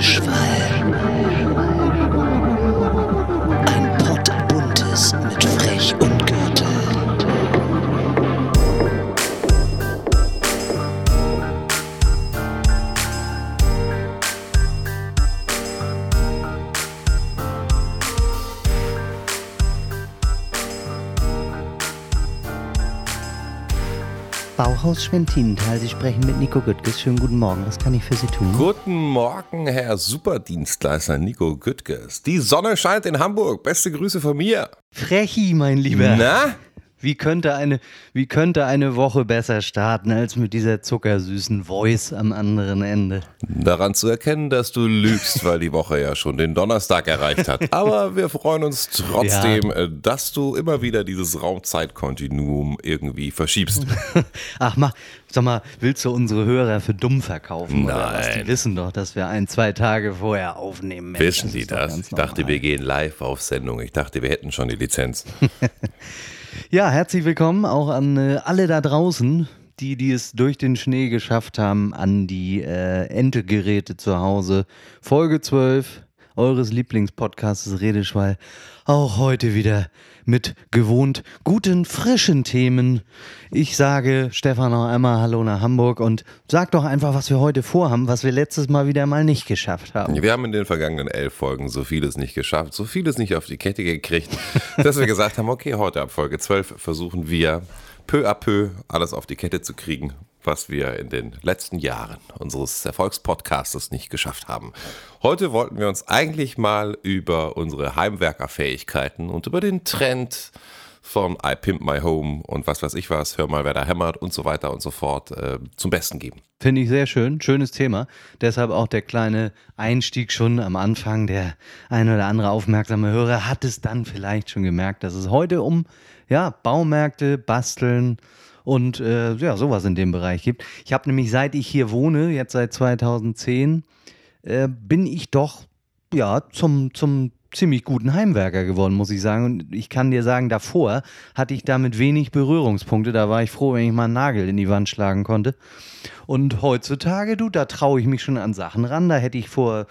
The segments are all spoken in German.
Redeschwall. Bauhaus Schwentinenthal, Sie sprechen mit Nico Güttges. Schönen guten Morgen, was kann ich für Sie tun? Guten Morgen, Herr Superdienstleister Nico Güttges. Die Sonne scheint in Hamburg. Beste Grüße von mir. Frechi, mein Lieber. Na? Wie könnte, eine, wie könnte eine Woche besser starten als mit dieser zuckersüßen Voice am anderen Ende? Daran zu erkennen, dass du lügst, weil die Woche ja schon den Donnerstag erreicht hat. Aber wir freuen uns trotzdem, äh, dass du immer wieder dieses Raumzeitkontinuum irgendwie verschiebst. Ach, mach, sag mal, willst du unsere Hörer für dumm verkaufen? Oder was? Nein. Die wissen doch, dass wir ein, zwei Tage vorher aufnehmen. Mensch, Wissen die das? ganz Ich dachte, wir gehen live auf Sendung. Ich dachte, wir hätten schon die Lizenz. Ja, herzlich willkommen auch an äh, alle da draußen, die, die es durch den Schnee geschafft haben, an die äh, Endgeräte zu Hause. Folge 12 eures Lieblingspodcasts Redeschwall. Auch heute wieder mit gewohnt guten, frischen Themen. Ich sage Stefan noch einmal Hallo nach Hamburg und sag doch einfach, was wir heute vorhaben, was wir letztes Mal wieder mal nicht geschafft haben. Wir haben in den vergangenen elf Folgen so vieles nicht geschafft, so vieles nicht auf die Kette gekriegt, dass wir gesagt haben, okay, heute ab Folge 12 versuchen wir peu à peu alles auf die Kette zu kriegen, was wir in den letzten Jahren unseres Erfolgspodcastes nicht geschafft haben. Heute wollten wir uns eigentlich mal über unsere Heimwerkerfähigkeiten und über den Trend von I Pimp My Home und was weiß ich was, hör mal, wer da hämmert und so weiter und so fort äh, zum Besten geben. Finde ich sehr schön, schönes Thema. Deshalb auch der kleine Einstieg schon am Anfang. Der ein oder andere aufmerksame Hörer hat es dann vielleicht schon gemerkt, dass es heute um ja, Baumärkte, Basteln und äh, ja, sowas in dem Bereich gibt. Ich habe nämlich seit ich hier wohne, jetzt seit 2010, äh, bin ich doch ja zum, zum ziemlich guten Heimwerker geworden, muss ich sagen. Und ich kann dir sagen, davor hatte ich damit wenig Berührungspunkte. Da war ich froh, wenn ich mal einen Nagel in die Wand schlagen konnte. Und heutzutage, du, da traue ich mich schon an Sachen ran. Da hätte ich vor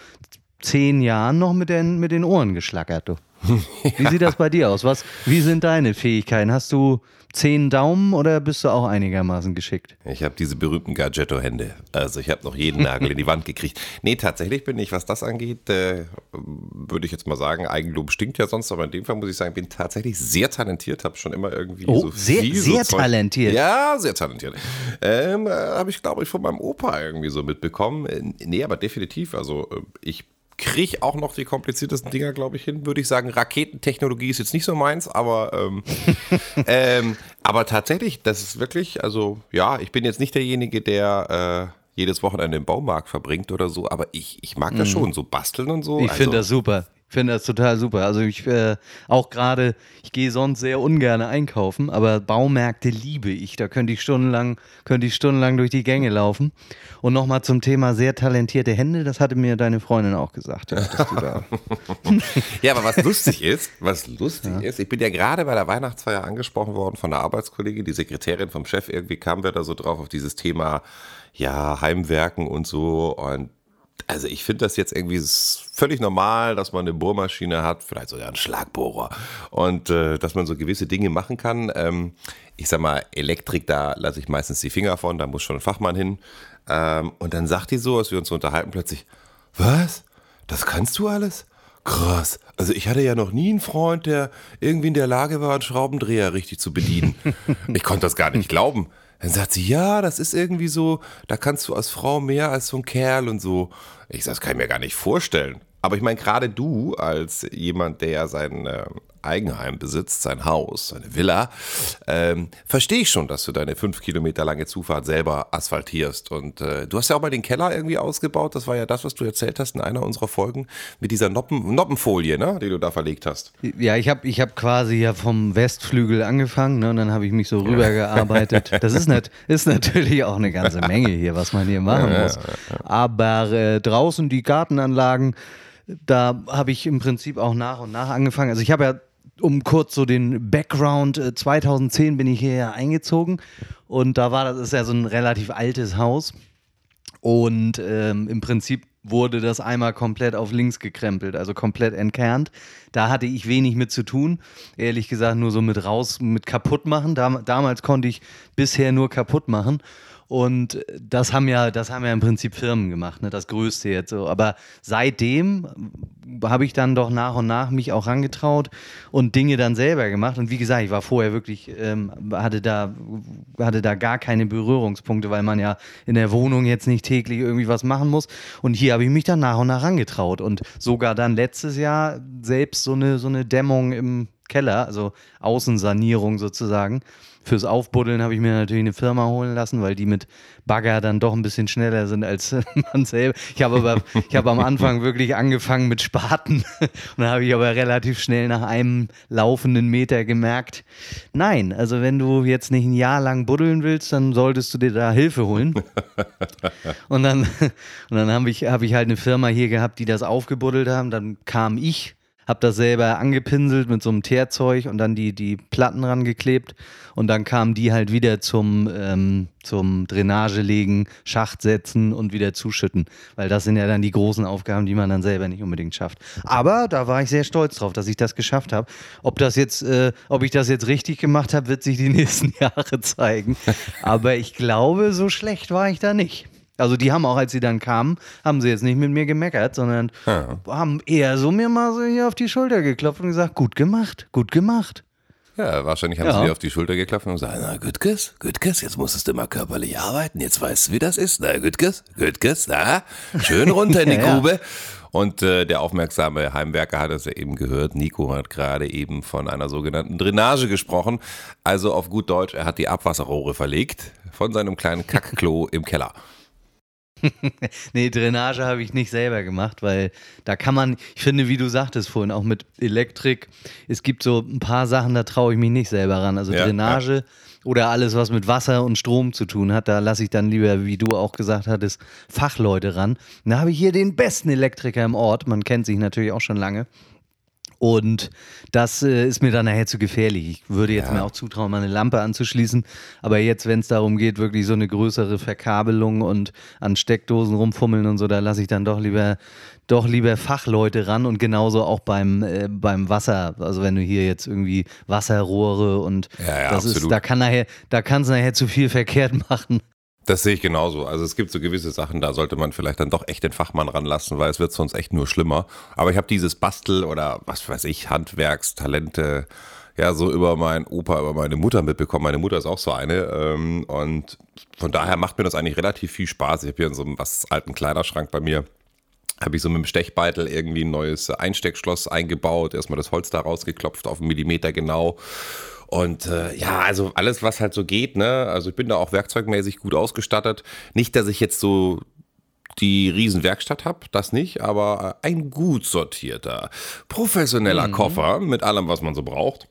zehn Jahren noch mit den, mit den Ohren geschlackert, du. Wie sieht das bei dir aus? Was, wie sind deine Fähigkeiten? Hast du zehn Daumen oder bist du auch einigermaßen geschickt? Ich habe diese berühmten Gadgetto-Hände. Also ich habe noch jeden Nagel in die Wand gekriegt. Nee, tatsächlich bin ich, was das angeht, äh, würde ich jetzt mal sagen, Eigenlob stinkt ja sonst, aber in dem Fall muss ich sagen, bin tatsächlich sehr talentiert, habe schon immer irgendwie Oh, so sehr- viel sehr so talentiert. Ja, sehr talentiert. Ähm, äh, habe ich, glaube ich, von meinem Opa irgendwie so mitbekommen. Äh, nee, aber definitiv. Also äh, ich kriege auch noch die kompliziertesten Dinger, glaube ich, hin. Würde ich sagen, Raketentechnologie ist jetzt nicht so meins, aber ähm, ähm, aber tatsächlich, das ist wirklich, also ja, ich bin jetzt nicht derjenige, der äh, jedes Wochenende im Baumarkt verbringt oder so, aber ich, ich mag das schon, so basteln und so. Mhm. Ich finde also, das super. Ich finde das total super. Also ich äh, auch gerade, ich gehe sonst sehr ungern einkaufen, aber Baumärkte liebe ich. Da könnte ich stundenlang, könnte ich stundenlang durch die Gänge laufen. Und nochmal zum Thema sehr talentierte Hände, das hatte mir deine Freundin auch gesagt. Ja, Ja, aber was lustig ist, was lustig ist, ich bin ja gerade bei der Weihnachtsfeier angesprochen worden von einer Arbeitskollegin, die Sekretärin vom Chef, irgendwie kamen wir da so drauf auf dieses Thema, ja, Heimwerken und so und also ich finde das jetzt irgendwie völlig normal, dass man eine Bohrmaschine hat, vielleicht sogar einen Schlagbohrer und äh, dass man so gewisse Dinge machen kann. Ähm, ich sag mal, Elektrik, da lasse ich meistens die Finger von, da muss schon ein Fachmann hin. Ähm, und dann sagt die so, als wir uns unterhalten, plötzlich, was? Das kannst du alles? Krass. Also ich hatte ja noch nie einen Freund, der irgendwie in der Lage war, einen Schraubendreher richtig zu bedienen. ich konnte das gar nicht glauben. Dann sagt sie, ja, das ist irgendwie so, da kannst du als Frau mehr als so ein Kerl und so. Ich sag, das kann ich mir gar nicht vorstellen. Aber ich meine, gerade du als jemand, der sein äh, Eigenheim besitzt, sein Haus, seine Villa, ähm, verstehe ich schon, dass du deine fünf Kilometer lange Zufahrt selber asphaltierst. Und äh, du hast ja auch mal den Keller irgendwie ausgebaut. Das war ja das, was du erzählt hast in einer unserer Folgen mit dieser Noppen, Noppenfolie, ne, die du da verlegt hast. Ja, ich habe ich hab quasi ja vom Westflügel angefangen, ne, und dann habe ich mich so rübergearbeitet. Das ist, nat ist natürlich auch eine ganze Menge hier, was man hier machen muss. Aber äh, draußen die Gartenanlagen, da habe ich im Prinzip auch nach und nach angefangen. Also ich habe ja, um kurz so den Background, äh, 2010 bin ich hierher eingezogen und da war das ist ja so ein relativ altes Haus. Und ähm, im Prinzip wurde das einmal komplett auf links gekrempelt, also komplett entkernt. Da hatte ich wenig mit zu tun. Ehrlich gesagt, nur so mit raus, mit kaputt machen. Dam damals konnte ich bisher nur kaputt machen. Und das haben ja, das haben ja im Prinzip Firmen gemacht, ne? das Größte jetzt so. Aber seitdem habe ich dann doch nach und nach mich auch rangetraut und Dinge dann selber gemacht. Und wie gesagt, ich war vorher wirklich, ähm, hatte, da, hatte da gar keine Berührungspunkte, weil man ja in der Wohnung jetzt nicht täglich irgendwie was machen muss. Und hier habe ich mich dann nach und nach rangetraut und sogar dann letztes Jahr selbst so eine, so eine Dämmung im Keller, also Außensanierung sozusagen Fürs Aufbuddeln habe ich mir natürlich eine Firma holen lassen, weil die mit Bagger dann doch ein bisschen schneller sind als man selber. Ich habe aber, ich habe am Anfang wirklich angefangen mit Spaten und dann habe ich aber relativ schnell nach einem laufenden Meter gemerkt, nein, also wenn du jetzt nicht ein Jahr lang buddeln willst, dann solltest du dir da Hilfe holen. Und dann, und dann habe ich, habe ich halt eine Firma hier gehabt, die das aufgebuddelt haben. Dann kam ich habe das selber angepinselt mit so einem Teerzeug und dann die, die Platten rangeklebt und dann kamen die halt wieder zum, ähm, zum Drainagelegen, Schacht setzen und wieder zuschütten, weil das sind ja dann die großen Aufgaben, die man dann selber nicht unbedingt schafft. Aber da war ich sehr stolz drauf, dass ich das geschafft habe. Ob äh, ob ich das jetzt richtig gemacht habe, wird sich die nächsten Jahre zeigen. Aber ich glaube, so schlecht war ich da nicht. Also die haben auch, als sie dann kamen, haben sie jetzt nicht mit mir gemeckert, sondern ja. haben eher so mir mal so hier auf die Schulter geklopft und gesagt, gut gemacht, gut gemacht. Ja, wahrscheinlich haben ja. sie dir auf die Schulter geklopft und gesagt, na Gütges, Gütges, jetzt musstest du mal körperlich arbeiten, jetzt weißt du, wie das ist. Na Gütges, Gütges, na, schön runter in die ja, Grube. Und äh, der aufmerksame Heimwerker hat es ja eben gehört. Nico hat gerade eben von einer sogenannten Drainage gesprochen. Also auf gut Deutsch, er hat die Abwasserrohre verlegt von seinem kleinen Kackklo im Keller. nee, Drainage habe ich nicht selber gemacht, weil da kann man, ich finde, wie du sagtest vorhin, auch mit Elektrik, es gibt so ein paar Sachen, da traue ich mich nicht selber ran. Also ja, Drainage ja. oder alles, was mit Wasser und Strom zu tun hat, da lasse ich dann lieber, wie du auch gesagt hattest, Fachleute ran. da habe ich hier den besten Elektriker im Ort, man kennt sich natürlich auch schon lange. Und das äh, ist mir dann nachher zu gefährlich. Ich würde jetzt ja. mir auch zutrauen, mal eine Lampe anzuschließen. Aber jetzt, wenn es darum geht, wirklich so eine größere Verkabelung und an Steckdosen rumfummeln und so, da lasse ich dann doch lieber doch lieber Fachleute ran und genauso auch beim, äh, beim Wasser. Also wenn du hier jetzt irgendwie Wasserrohre und ja, ja, das absolut. ist, da kann nachher, da kann es nachher zu viel verkehrt machen. Das sehe ich genauso. Also es gibt so gewisse Sachen, da sollte man vielleicht dann doch echt den Fachmann ranlassen, weil es wird sonst echt nur schlimmer. Aber ich habe dieses Bastel oder was weiß ich, Handwerkstalente ja so über meinen Opa, über meine Mutter mitbekommen. Meine Mutter ist auch so eine. Ähm, und von daher macht mir das eigentlich relativ viel Spaß. Ich habe hier in so einem was alten Kleiderschrank bei mir habe ich so mit dem Stechbeitel irgendwie ein neues Einsteckschloss eingebaut, erstmal das Holz da rausgeklopft auf einen Millimeter genau und äh, ja, also alles, was halt so geht, ne? Also ich bin da auch werkzeugmäßig gut ausgestattet. Nicht, dass ich jetzt so die Riesenwerkstatt habe, das nicht, aber ein gut sortierter, professioneller mhm. Koffer mit allem, was man so braucht.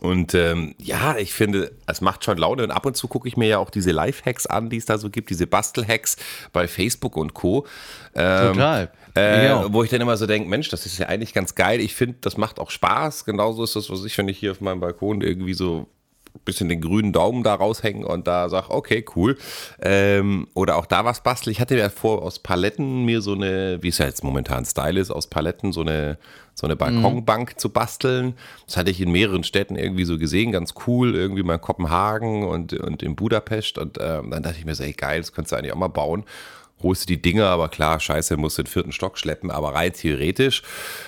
Und ähm, ja, ich finde, es macht schon Laune. Und ab und zu gucke ich mir ja auch diese Live-Hacks an, die es da so gibt, diese Bastel-Hacks bei Facebook und Co. Ähm, Total. Äh, wo ich dann immer so denke, Mensch, das ist ja eigentlich ganz geil. Ich finde, das macht auch Spaß. Genauso ist das, was ich, wenn ich hier auf meinem Balkon irgendwie so ein bisschen den grünen Daumen da raushängen und da sage, okay, cool. Ähm, oder auch da was basteln. Ich hatte ja vor, aus Paletten mir so eine, wie es ja jetzt momentan Style ist, aus Paletten so eine, so eine Balkonbank mhm. zu basteln. Das hatte ich in mehreren Städten irgendwie so gesehen, ganz cool, irgendwie mal in Kopenhagen und, und in Budapest. Und ähm, dann dachte ich mir so, ey, geil, das könntest du eigentlich auch mal bauen holst du die Dinger, aber klar, scheiße, musst du den vierten Stock schleppen, aber rein theoretisch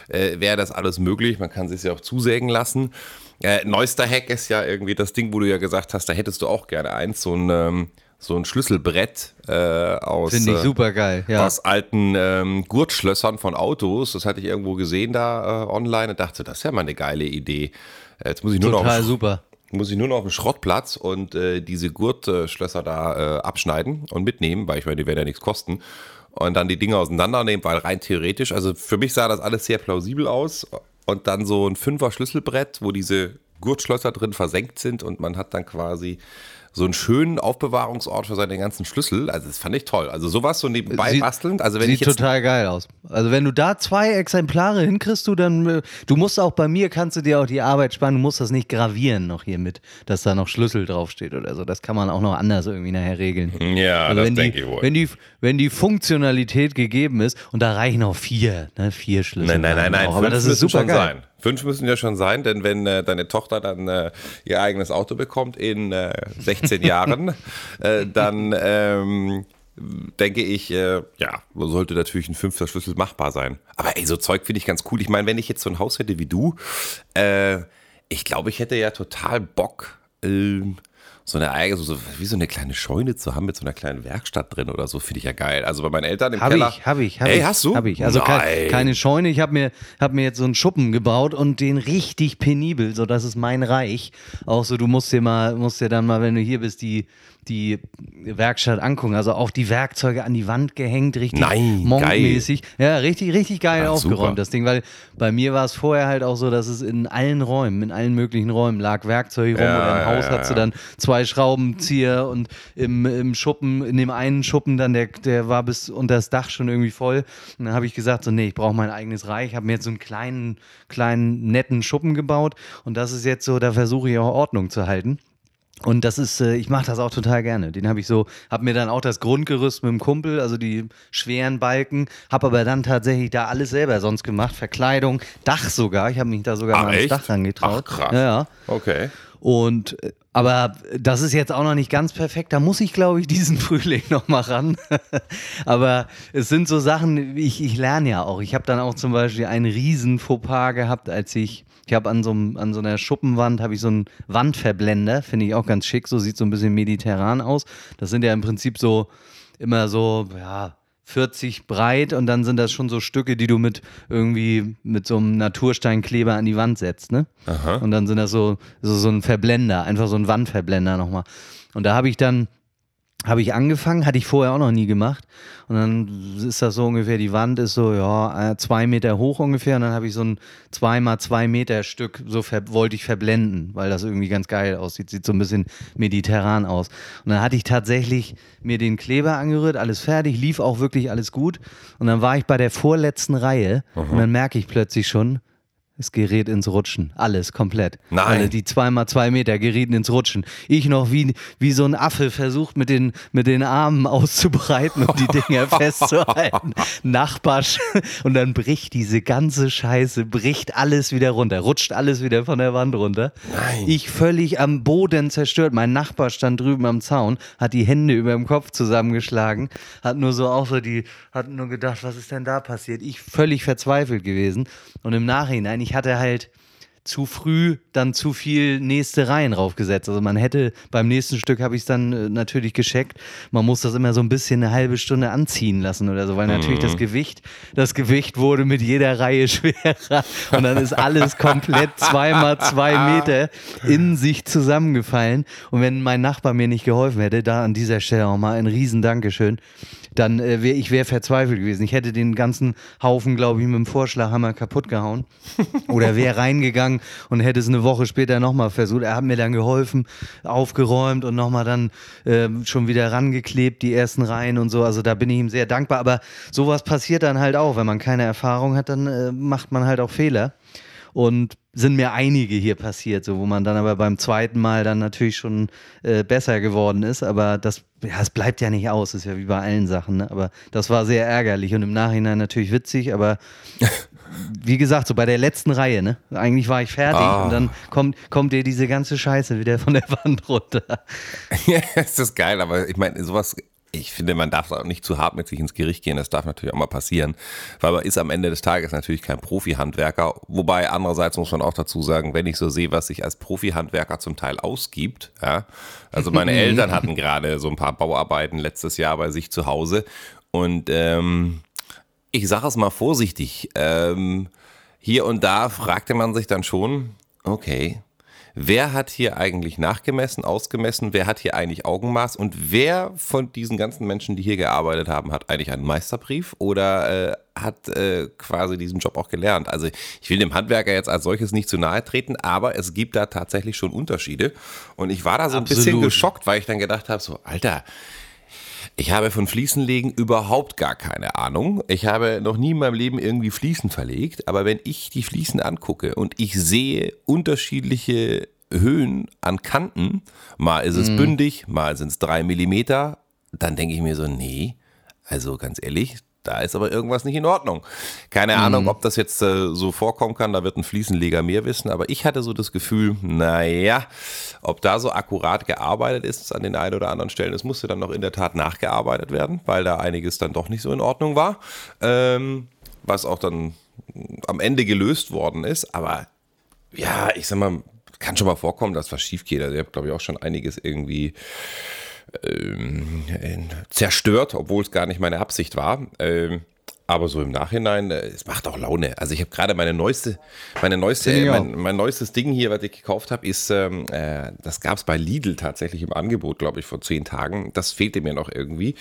äh, wäre das alles möglich, man kann sich ja auch zusägen lassen. Äh, neuester Hack ist ja irgendwie das Ding, wo du ja gesagt hast, da hättest du auch gerne eins, so ein, ähm, so ein Schlüsselbrett äh, aus, ich äh, super geil, ja. aus alten ähm, Gurtschlössern von Autos. Das hatte ich irgendwo gesehen da äh, online und dachte, das ist ja mal eine geile Idee. Äh, jetzt muss ich nur Total noch super muss ich nur noch auf den Schrottplatz und äh, diese Gurtschlösser da äh, abschneiden und mitnehmen, weil ich meine, die werden ja nichts kosten. Und dann die Dinge auseinandernehmen, weil rein theoretisch, also für mich sah das alles sehr plausibel aus. Und dann so ein Fünfer Schlüsselbrett, wo diese Gurtschlösser drin versenkt sind und man hat dann quasi so einen schönen Aufbewahrungsort für seine ganzen Schlüssel. Also das fand ich toll. Also sowas so nebenbei Sieht- bastelnd. Also wenn Sieht ich jetzt total geil aus. Also wenn du da zwei Exemplare hinkriegst, du dann, äh, du musst auch bei mir, kannst du dir auch die Arbeit sparen, du musst das nicht gravieren noch hier mit, dass da noch Schlüssel draufsteht oder so. Das kann man auch noch anders irgendwie nachher regeln. Ja, Also das wenn die, denke ich wohl. Wenn die, wenn die Funktionalität gegeben ist und da reichen auch vier, ne, vier Schlüssel. Nein, nein, nein, nein. Aber das ist super geil. sein. Fünf müssen ja schon sein, denn wenn äh, deine Tochter dann äh, ihr eigenes Auto bekommt in äh, 16 Jahren, äh, dann ähm, denke ich, äh, ja, sollte natürlich ein fünfter Schlüssel machbar sein. Aber ey, so Zeug finde ich ganz cool. Ich meine, wenn ich jetzt so ein Haus hätte wie du, äh, ich glaube, ich hätte ja total Bock, ähm, so eine eigene, so, wie so eine kleine Scheune zu haben mit so einer kleinen Werkstatt drin oder so, finde ich ja geil. Also bei meinen Eltern im Habe Keller. ich, habe ich, habe Ey, ich. hast du? Habe ich. Also Nein. ke keine Scheune. Ich habe mir, hab mir jetzt so einen Schuppen gebaut und den richtig penibel, so das ist mein Reich. Auch so, du musst dir mal, musst dir dann mal, wenn du hier bist, die, die Werkstatt angucken. Also auch die Werkzeuge an die Wand gehängt, richtig Nein, monkmäßig. Ja, richtig, richtig geil Ach, aufgeräumt, super. das Ding. Weil bei mir war es vorher halt auch so, dass es in allen Räumen, in allen möglichen Räumen lag Werkzeug rum Ja, oder im ja, Haus ja, hattest du ja. dann zwei Schraubenzieher und im, im Schuppen, in dem einen Schuppen dann, der, der war bis unter das Dach schon irgendwie voll. Und dann habe ich gesagt, so, nee, ich brauche mein eigenes Reich. Ich habe mir jetzt so einen kleinen, kleinen, netten Schuppen gebaut und das ist jetzt so, da versuche ich auch Ordnung zu halten. Und das ist, äh, ich mache das auch total gerne. Den habe ich so, habe mir dann auch das Grundgerüst mit dem Kumpel, also die schweren Balken, habe aber dann tatsächlich da alles selber sonst gemacht. Verkleidung, Dach sogar. Ich habe mich da sogar Ach, mal ans? Dach rangetraut. Ach, krass. Ja, ja. Okay. Und äh, aber das ist jetzt auch noch nicht ganz perfekt. Da muss ich, glaube ich, diesen Frühling noch mal ran. aber es sind so Sachen, ich, ich lerne ja auch. Ich habe dann auch zum Beispiel einen riesen Fauxpas gehabt, als ich, ich habe an so, an so einer Schuppenwand, habe ich so einen Wandverblender, finde ich auch ganz schick, so sieht so ein bisschen mediterran aus. Das sind ja im Prinzip so immer so, ja, 40 breit und dann sind das schon so Stücke, die du mit irgendwie mit so einem Natursteinkleber an die Wand setzt, ne? Und dann sind das so, so, so ein Verblender, einfach so ein Wandverblender nochmal. Und da habe ich dann, habe ich angefangen, hatte ich vorher auch noch nie gemacht. Und dann ist das so ungefähr, die Wand ist so, ja, äh, zwei Meter hoch ungefähr. Und dann habe ich so ein zwei mal zwei Meter Stück, so wollte ich verblenden, weil das irgendwie ganz geil aussieht. Sieht so ein bisschen mediterran aus. Und dann hatte ich tatsächlich mir den Kleber angerührt, alles fertig, lief auch wirklich alles gut. Und dann war ich bei der vorletzten Reihe und dann merke ich plötzlich schon, es gerät ins Rutschen. Alles komplett. Nein. Alle, die zweimal zwei Meter gerieten ins Rutschen. Ich noch wie, wie so ein Affe versucht, mit den, mit den Armen auszubreiten und die Dinger festzuhalten. Nachbarsch. Und dann bricht diese ganze Scheiße, bricht alles wieder runter, rutscht alles wieder von der Wand runter. Nein. Ich völlig am Boden zerstört. Mein Nachbar stand drüben am Zaun, hat die Hände über dem Kopf zusammengeschlagen, hat nur so auch so die, hat nur gedacht, was ist denn da passiert? Ich völlig verzweifelt gewesen. Und im Nachhinein, ich hatte halt zu früh dann zu viel nächste Reihen draufgesetzt. Also man hätte beim nächsten Stück habe ich es dann äh, natürlich gescheckt. Man muss das immer so ein bisschen eine halbe Stunde anziehen lassen oder so, weil natürlich das Gewicht, das Gewicht wurde mit jeder Reihe schwerer und dann ist alles komplett zweimal zwei Meter in sich zusammengefallen. Und wenn mein Nachbar mir nicht geholfen hätte, da an dieser Stelle auch mal ein riesen Dankeschön, dann äh, wäre ich wäre verzweifelt gewesen. Ich hätte den ganzen Haufen, glaube ich, mit dem Vorschlaghammer kaputt gehauen. Oder wäre reingegangen und hätte es eine Woche später nochmal versucht. Er hat mir dann geholfen, aufgeräumt und nochmal dann ähm, schon wieder rangeklebt, die ersten Reihen und so. Also da bin ich ihm sehr dankbar. Aber sowas passiert dann halt auch. Wenn man keine Erfahrung hat, dann äh, macht man halt auch Fehler. Und sind mir einige hier passiert, so wo man dann aber beim zweiten Mal dann natürlich schon äh, besser geworden ist. Aber das, ja, es bleibt ja nicht aus, ist ja wie bei allen Sachen. Ne? Aber das war sehr ärgerlich und im Nachhinein natürlich witzig, aber wie gesagt, so bei der letzten Reihe, ne? Eigentlich war ich fertig Ah. und dann kommt, kommt dir diese ganze Scheiße wieder von der Wand runter. Ja, ist geil, aber ich meine, sowas, ich finde, man darf auch nicht zu hart mit sich ins Gericht gehen. Das darf natürlich auch mal passieren, weil man ist am Ende des Tages natürlich kein Profi-Handwerker. Wobei andererseits muss man auch dazu sagen, wenn ich so sehe, was sich als Profi-Handwerker zum Teil ausgibt, ja, also meine Eltern hatten gerade so ein paar Bauarbeiten letztes Jahr bei sich zu Hause und ähm, ich sage es mal vorsichtig, ähm, hier und da fragte man sich dann schon, okay, wer hat hier eigentlich nachgemessen, ausgemessen, wer hat hier eigentlich Augenmaß und wer von diesen ganzen Menschen, die hier gearbeitet haben, hat eigentlich einen Meisterbrief oder äh, hat äh, quasi diesen Job auch gelernt. Also ich will dem Handwerker jetzt als solches nicht zu nahe treten, aber es gibt da tatsächlich schon Unterschiede. Und ich war da so Absolut. ein bisschen geschockt, weil ich dann gedacht habe, so, Alter, ich habe von Fliesenlegen überhaupt gar keine Ahnung. Ich habe noch nie in meinem Leben irgendwie Fliesen verlegt, aber wenn ich die Fliesen angucke und ich sehe unterschiedliche Höhen an Kanten, mal ist es mhm. bündig, mal sind es drei Millimeter, dann denke ich mir so, nee, also ganz ehrlich, da ist aber irgendwas nicht in Ordnung. Keine mhm. Ahnung, ob das jetzt äh, so vorkommen kann, da wird ein Fliesenleger mehr wissen, aber ich hatte so das Gefühl, naja, ob da so akkurat gearbeitet ist an den einen oder anderen Stellen, es musste dann noch in der Tat nachgearbeitet werden, weil da einiges dann doch nicht so in Ordnung war, ähm, was auch dann am Ende gelöst worden ist, aber ja, ich sag mal, kann schon mal vorkommen, dass was schief geht. Also ich habe, glaube ich, auch schon einiges irgendwie zerstört, obwohl es gar nicht meine Absicht war. Ähm, aber so im Nachhinein, äh, es macht auch Laune. Also ich habe gerade meine neueste, meine neueste, äh, mein, mein, neuestes Ding hier, was ich gekauft habe, ist, ähm, äh, das gab es bei Lidl tatsächlich im Angebot, glaube ich, vor zehn Tagen. Das fehlte mir noch irgendwie.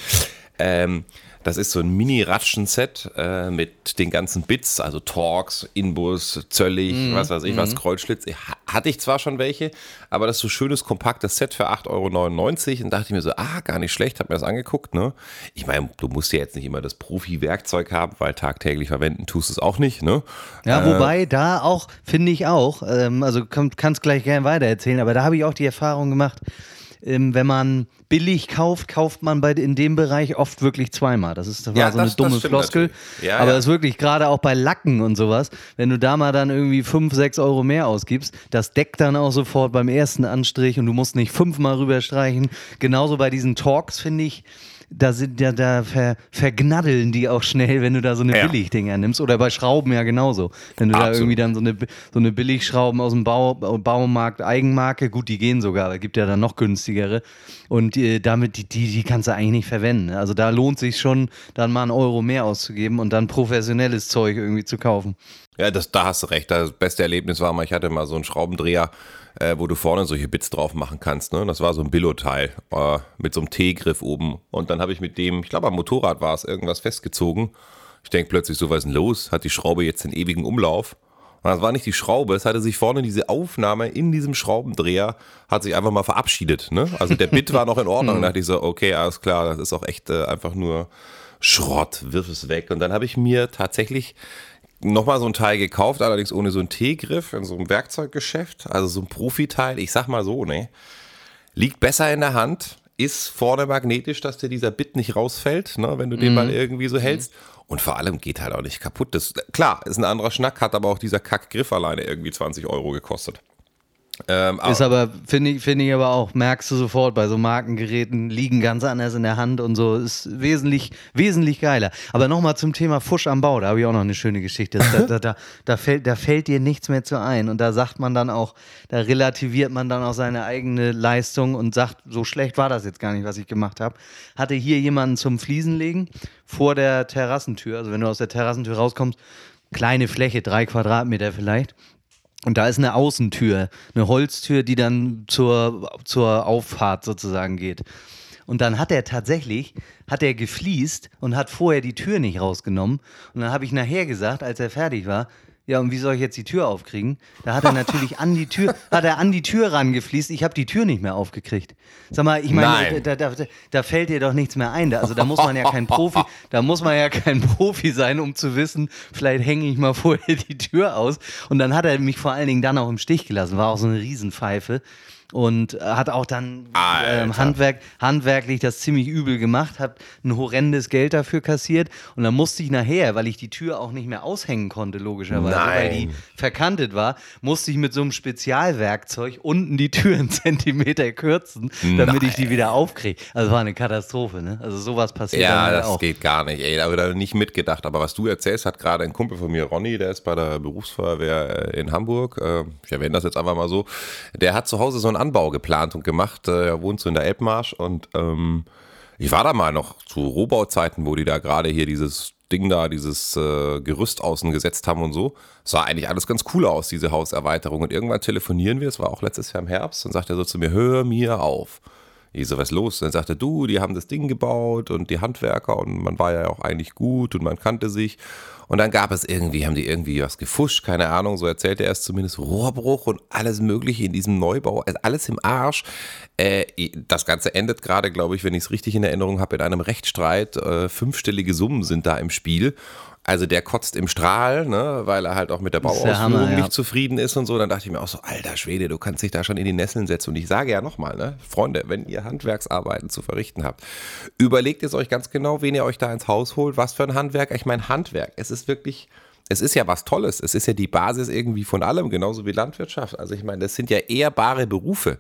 Ähm, das ist so ein Mini-Ratschen-Set äh, mit den ganzen Bits, also Torx, Inbus, Zöllig, mm, was weiß ich, mm. was, mhm. Kreuzschlitz. Hatte ich zwar schon welche, aber das ist so ein schönes, kompaktes Set für 8,99 Euro. Und dachte ich mir so, ah, gar nicht schlecht, hab mir das angeguckt. Ne? Ich meine, du musst ja jetzt nicht immer das Profi-Werkzeug haben, weil tagtäglich verwenden tust du es auch nicht. Ne? Ja, äh, wobei da auch, finde ich auch, ähm, also kannst gleich gerne weiter erzählen, aber da habe ich auch die Erfahrung gemacht, ähm, wenn man billig kauft, kauft man bei, in dem Bereich oft wirklich zweimal. Das ist das war ja, so eine dumme Floskel. Ja, aber es ja. ist wirklich gerade auch bei Lacken und sowas, wenn du da mal dann irgendwie 5, 6 Euro mehr ausgibst, das deckt dann auch sofort beim ersten Anstrich und du musst nicht fünfmal rüberstreichen. Genauso bei diesen Talks finde ich da sind ja da ver, vergnaddeln die auch schnell, wenn du da so eine ja. Billigdinger nimmst. Oder bei Schrauben ja genauso. Wenn du Absolut. da irgendwie dann so eine, so eine Billigschrauben aus dem Bau, Baumarkt, Eigenmarke, gut, die gehen sogar, aber gibt ja dann noch günstigere. Und äh, damit, die, die, die kannst du eigentlich nicht verwenden. Also da lohnt sich schon, dann mal einen Euro mehr auszugeben und dann professionelles Zeug irgendwie zu kaufen. Ja, das, da hast du recht. Das beste Erlebnis war mal, ich hatte mal so einen Schraubendreher, äh, wo du vorne solche Bits drauf machen kannst. Ne? Das war so ein Billo-Teil äh, mit so einem T-Griff oben. Und dann habe ich mit dem, ich glaube am Motorrad war es, irgendwas festgezogen. Ich denke plötzlich, so was ist denn los? Hat die Schraube jetzt den ewigen Umlauf? Und das war nicht die Schraube, es hatte sich vorne diese Aufnahme in diesem Schraubendreher, hat sich einfach mal verabschiedet. Ne? Also der Bit war noch in Ordnung. da dachte ich so, okay, alles klar, das ist auch echt äh, einfach nur Schrott, wirf es weg. Und dann habe ich mir tatsächlich nochmal so ein Teil gekauft, allerdings ohne so einen T-Griff in so einem Werkzeuggeschäft. Also so ein Profiteil, ich sag mal so, ne? Liegt besser in der Hand, ist vorne magnetisch, dass dir dieser Bit nicht rausfällt, ne, wenn du den mhm. mal irgendwie so hältst. Und vor allem geht halt auch nicht kaputt. Das, klar, ist ein anderer Schnack, hat aber auch dieser Kackgriff alleine irgendwie 20 Euro gekostet. Ähm, ist aber, finde ich, finde ich aber auch, merkst du sofort, bei so Markengeräten liegen ganz anders in der Hand und so, ist wesentlich, wesentlich geiler. Aber nochmal zum Thema Fusch am Bau, da habe ich auch noch eine schöne Geschichte. Da, da, da, da, fällt, da fällt dir nichts mehr zu ein und da sagt man dann auch, da relativiert man dann auch seine eigene Leistung und sagt, so schlecht war das jetzt gar nicht, was ich gemacht habe. Hatte hier jemanden zum Fliesenlegen vor der Terrassentür, also wenn du aus der Terrassentür rauskommst, kleine Fläche, drei Quadratmeter vielleicht. Und da ist eine Außentür, eine Holztür, die dann zur, zur Auffahrt sozusagen geht. Und dann hat er tatsächlich, hat er gefliest und hat vorher die Tür nicht rausgenommen. Und dann habe ich nachher gesagt, als er fertig war, ja, und wie soll ich jetzt die Tür aufkriegen? Da hat er natürlich an die Tür, hat er an die Tür rangefließt. Ich habe die Tür nicht mehr aufgekriegt. Sag mal, ich meine, da, da, da, fällt dir doch nichts mehr ein. Also da muss man ja kein Profi, da muss man ja kein Profi sein, um zu wissen, vielleicht hänge ich mal vorher die Tür aus. Und dann hat er mich vor allen Dingen dann auch im Stich gelassen. War auch so eine Riesenpfeife und äh, hat auch dann ähm, Handwerk, handwerklich das ziemlich übel gemacht, hat ein horrendes Geld dafür kassiert und dann musste ich nachher, weil ich die Tür auch nicht mehr aushängen konnte, logischerweise, Nein. weil die verkantet war, musste ich mit so einem Spezialwerkzeug unten die Tür einen Zentimeter kürzen, damit Nein. ich die wieder aufkriege. Also war eine Katastrophe, ne? Also sowas passiert ja, halt das auch. geht gar nicht, ey, da habe ich nicht mitgedacht, aber was du erzählst, hat gerade ein Kumpel von mir, Ronny, der ist bei der Berufsfeuerwehr äh, in Hamburg, äh, ich erwähne das jetzt einfach mal so, der hat zu Hause so ein Anbau geplant und gemacht. Äh, er wohnt so in der Elbmarsch und ähm, ich war da mal noch zu Rohbauzeiten, wo die da gerade hier dieses Ding da, dieses äh, Gerüst außen gesetzt haben und so. Sah eigentlich alles ganz cool aus, diese Hauserweiterung. Und irgendwann telefonieren wir, es war auch letztes Jahr im Herbst, und sagt er so zu mir, hör mir auf. Ich so, was los? Dann sagte du, die haben das Ding gebaut und die Handwerker und man war ja auch eigentlich gut und man kannte sich. Und dann gab es irgendwie, haben die irgendwie was gefuscht, keine Ahnung, so erzählte er es zumindest, Rohrbruch und alles Mögliche in diesem Neubau, also alles im Arsch. Äh, das Ganze endet gerade, glaube ich, wenn ich es richtig in Erinnerung habe, in einem Rechtsstreit. Äh, fünfstellige Summen sind da im Spiel. Also der kotzt im Strahl, ne, weil er halt auch mit der Bauausführung ja. nicht zufrieden ist und so. Dann dachte ich mir auch so, alter Schwede, du kannst dich da schon in die Nesseln setzen. Und ich sage ja nochmal, ne, Freunde, wenn ihr Handwerksarbeiten zu verrichten habt, überlegt es euch ganz genau, wen ihr euch da ins Haus holt, was für ein Handwerk. Ich meine, Handwerk, es ist wirklich es ist ja was Tolles. Es ist ja die Basis irgendwie von allem, genauso wie Landwirtschaft. Also ich meine, das sind ja ehrbare Berufe.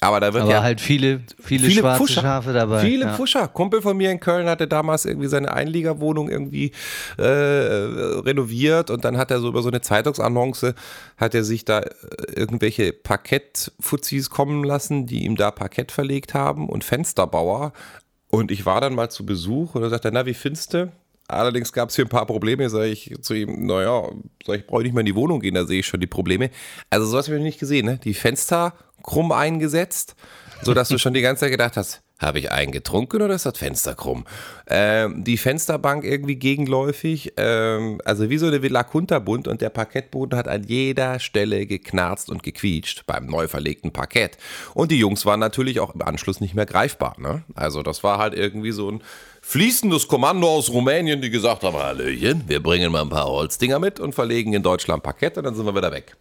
Aber da wird Aber ja halt viele, viele, viele schwarze Pfuscher, Schafe dabei. Viele ja. Pfuscher. Kumpel von mir in Köln hatte damals irgendwie seine Einliegerwohnung irgendwie äh, renoviert und dann hat er so über so eine Zeitungsannonce hat er sich da äh, irgendwelche Parkettfuzis kommen lassen, die ihm da Parkett verlegt haben und Fensterbauer. Und ich war dann mal zu Besuch und er sagte, na, wie findest du? Allerdings gab es hier ein paar Probleme. Sage ich zu ihm, naja, sag ich, brauche nicht mehr in die Wohnung gehen, da sehe ich schon die Probleme. Also sowas habe ich noch nicht gesehen, ne? Die Fenster krumm eingesetzt, sodass du schon die ganze Zeit gedacht hast, habe ich einen getrunken oder ist das Fenster krumm? Ähm, die Fensterbank irgendwie gegenläufig, ähm, also wie so eine Villa Kunterbund und der Parkettboden hat an jeder Stelle geknarzt und gequietscht beim neu verlegten Parkett. Und die Jungs waren natürlich auch im Anschluss nicht mehr greifbar. Ne? Also das war halt irgendwie so ein fließendes Kommando aus Rumänien, die gesagt haben, Hallöchen, wir bringen mal ein paar Holzdinger mit und verlegen in Deutschland Parkett und dann sind wir wieder weg.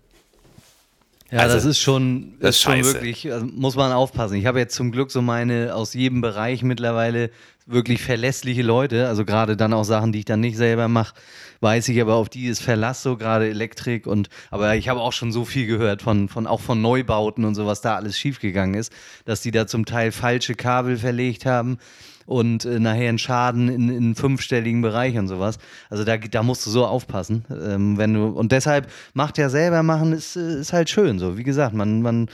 Ja, also, das ist schon, das ist schon wirklich, also muss man aufpassen. Ich habe jetzt zum Glück so meine aus jedem Bereich mittlerweile wirklich verlässliche Leute, also gerade dann auch Sachen, die ich dann nicht selber mache, weiß ich aber auf die ist Verlass so gerade Elektrik und aber ich habe auch schon so viel gehört von von auch von Neubauten und so was da alles schiefgegangen ist, dass die da zum Teil falsche Kabel verlegt haben und äh, nachher einen Schaden in, in fünfstelligen Bereich und sowas. Also da, da musst du so aufpassen. Ähm, wenn du, und deshalb macht ja selber machen, ist, äh, ist halt schön so. Wie gesagt, man, man,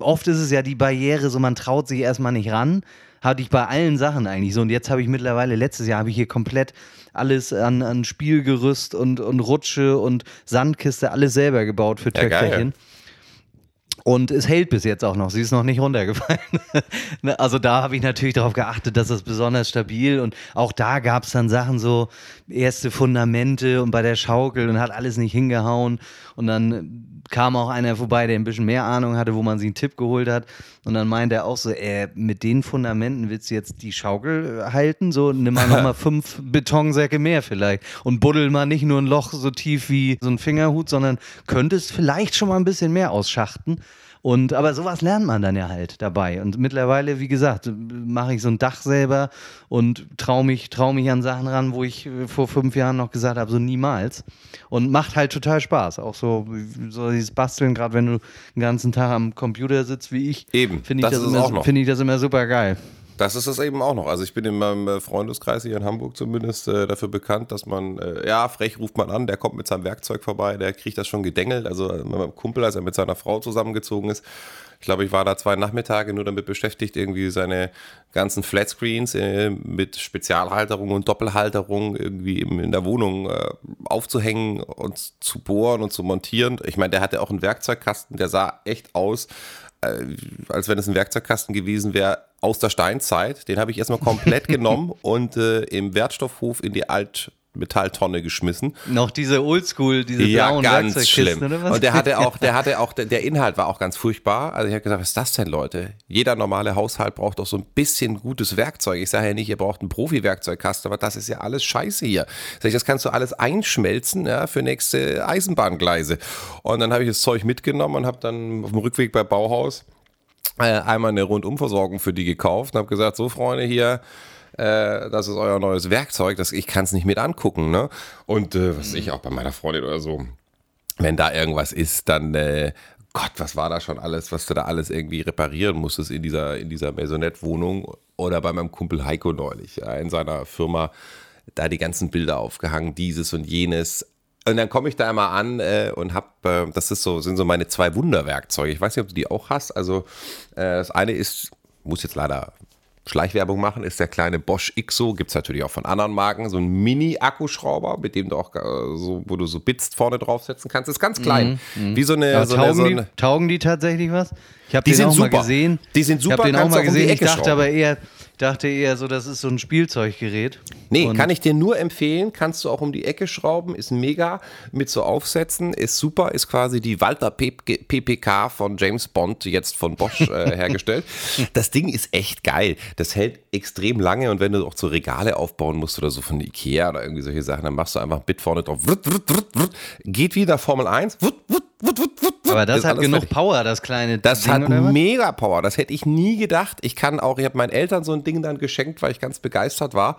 oft ist es ja die Barriere, so man traut sich erstmal nicht ran. Hatte ich bei allen Sachen eigentlich so. Und jetzt habe ich mittlerweile, letztes Jahr habe ich hier komplett alles an, an Spielgerüst und, und Rutsche und Sandkiste, alles selber gebaut für Töchterchen. Ja, und es hält bis jetzt auch noch. Sie ist noch nicht runtergefallen. Ne, also da habe ich natürlich darauf geachtet, dass das besonders stabil und auch da gab es dann Sachen so erste Fundamente und bei der Schaukel und hat alles nicht hingehauen und dann kam auch einer vorbei, der ein bisschen mehr Ahnung hatte, wo man sich einen Tipp geholt hat und dann meinte er auch so, äh, mit den Fundamenten willst du jetzt die Schaukel halten? So nimm mal nochmal fünf Betonsäcke mehr vielleicht und buddel mal nicht nur ein Loch so tief wie so ein Fingerhut, sondern könntest vielleicht schon mal ein bisschen mehr ausschachten. Und aber sowas lernt man dann ja halt dabei. Und mittlerweile, wie gesagt, mache ich so ein Dach selber und traue mich, trau mich an Sachen ran, wo ich vor fünf Jahren noch gesagt habe, so niemals. Und macht halt total Spaß. Auch so, so dieses Basteln, gerade wenn du den ganzen Tag am Computer sitzt wie ich. Eben. Finde ich, das, das immer, find ich das immer super geil. Das ist es eben auch noch. Also ich bin in meinem äh, Freundeskreis hier in Hamburg zumindest äh, dafür bekannt, dass man, äh, ja, frech ruft man an, der kommt mit seinem Werkzeug vorbei, der kriegt das schon gedengelt. Also äh, meinem Kumpel, als er mit seiner Frau zusammengezogen ist, ich glaube, ich war da zwei Nachmittage nur damit beschäftigt, irgendwie seine ganzen Flatscreens äh, mit Spezialhalterung und Doppelhalterung irgendwie in der Wohnung äh, aufzuhängen und zu bohren und zu montieren. Ich meine, der hatte auch einen Werkzeugkasten, der sah echt aus, als wenn es ein Werkzeugkasten gewesen wäre aus der Steinzeit. Den habe ich erstmal komplett genommen und äh, im Wertstoffhof in die Alt Metalltonne geschmissen. Noch diese Oldschool, diese ja, blauen ganz schlimm. Oder was? Und der hatte auch, der hatte auch, der Inhalt war auch ganz furchtbar. Also ich habe gesagt, was ist das denn, Leute? Jeder normale Haushalt braucht doch so ein bisschen gutes Werkzeug. Ich sage ja nicht, ihr braucht einen Profi-Werkzeugkasten, aber das ist ja alles Scheiße hier. Sag ich, das kannst du alles einschmelzen ja, für nächste Eisenbahngleise. Und dann habe ich das Zeug mitgenommen und habe dann auf dem Rückweg bei Bauhaus äh, einmal eine Rundumversorgung für die gekauft und habe gesagt, so Freunde hier, äh, das ist euer neues Werkzeug, das, ich kann es nicht mit angucken. Ne? Und äh, was ich auch bei meiner Freundin oder so, wenn da irgendwas ist, dann äh, Gott, was war da schon alles, was du da alles irgendwie reparieren musstest in dieser, in dieser Maisonette-Wohnung oder bei meinem Kumpel Heiko neulich, ja, in seiner Firma, da die ganzen Bilder aufgehangen, dieses und jenes. Und dann komme ich da immer an äh, und habe, äh, das ist so, sind so meine zwei Wunderwerkzeuge. Ich weiß nicht, ob du die auch hast. Also äh, das eine ist, muss jetzt leider Schleichwerbung machen, ist der kleine Bosch Ixo, gibt es natürlich auch von anderen Marken, so ein Mini-Akkuschrauber, mit dem du auch äh, so, wo du so Bits vorne draufsetzen kannst. Ist ganz klein. Mhm, wie so eine, so taugen, eine, so eine, die, taugen die tatsächlich was? Ich habe den sind auch super. mal gesehen. Die sind super, Ich habe den auch mal um gesehen. Ecke ich dachte aber eher, dachte eher so, das ist so ein Spielzeuggerät. Nee, Und- kann ich dir nur empfehlen. Kannst du auch um die Ecke schrauben. Ist mega mit so Aufsätzen. Ist super. Ist quasi die Walter PPK von James Bond, jetzt von Bosch äh, hergestellt. Das Ding ist echt geil. Das hält extrem lange. Und wenn du auch so Regale aufbauen musst oder so von Ikea oder irgendwie solche Sachen, dann machst du einfach ein Bit vorne drauf. Geht wieder Formel 1. Wut, wut, wut, wut, wut, Aber das Ist hat genug fertig. Power, das kleine Das Ding, hat oder was? mega Power. Das hätte ich nie gedacht. Ich kann auch, ich habe meinen Eltern so ein Ding dann geschenkt, weil ich ganz begeistert war.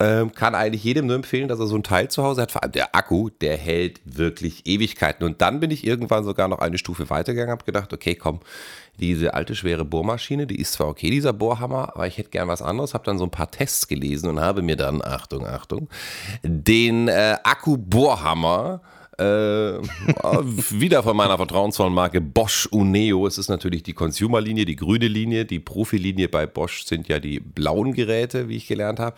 Ähm, kann eigentlich jedem nur empfehlen, dass er so ein Teil zu Hause hat. Vor allem der Akku, der hält wirklich Ewigkeiten. Und dann bin ich irgendwann sogar noch eine Stufe weitergegangen, habe gedacht, okay, komm, diese alte schwere Bohrmaschine, die ist zwar okay, dieser Bohrhammer, aber ich hätte gern was anderes. Habe dann so ein paar Tests gelesen und habe mir dann, Achtung, Achtung, den äh, Akku-Bohrhammer äh, wieder von meiner vertrauensvollen Marke Bosch Uneo. Es ist natürlich die Consumer-Linie, die grüne Linie. Die Profilinie bei Bosch sind ja die blauen Geräte, wie ich gelernt habe.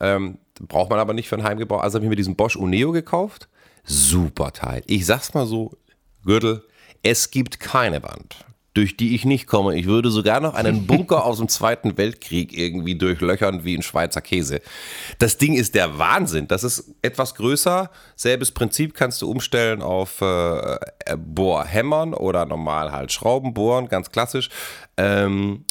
Ähm, braucht man aber nicht für einen Heimgebrauch. Also habe ich mir diesen Bosch Uneo gekauft. Super Teil. Ich sag's mal so, Gürtel, es gibt keine Wand, durch die ich nicht komme. Ich würde sogar noch einen Bunker aus dem Zweiten Weltkrieg irgendwie durchlöchern wie ein Schweizer Käse. Das Ding ist der Wahnsinn. Das ist etwas größer. Selbes Prinzip kannst du umstellen auf äh, Bohrhämmern oder normal halt Schrauben bohren, ganz klassisch. Ähm,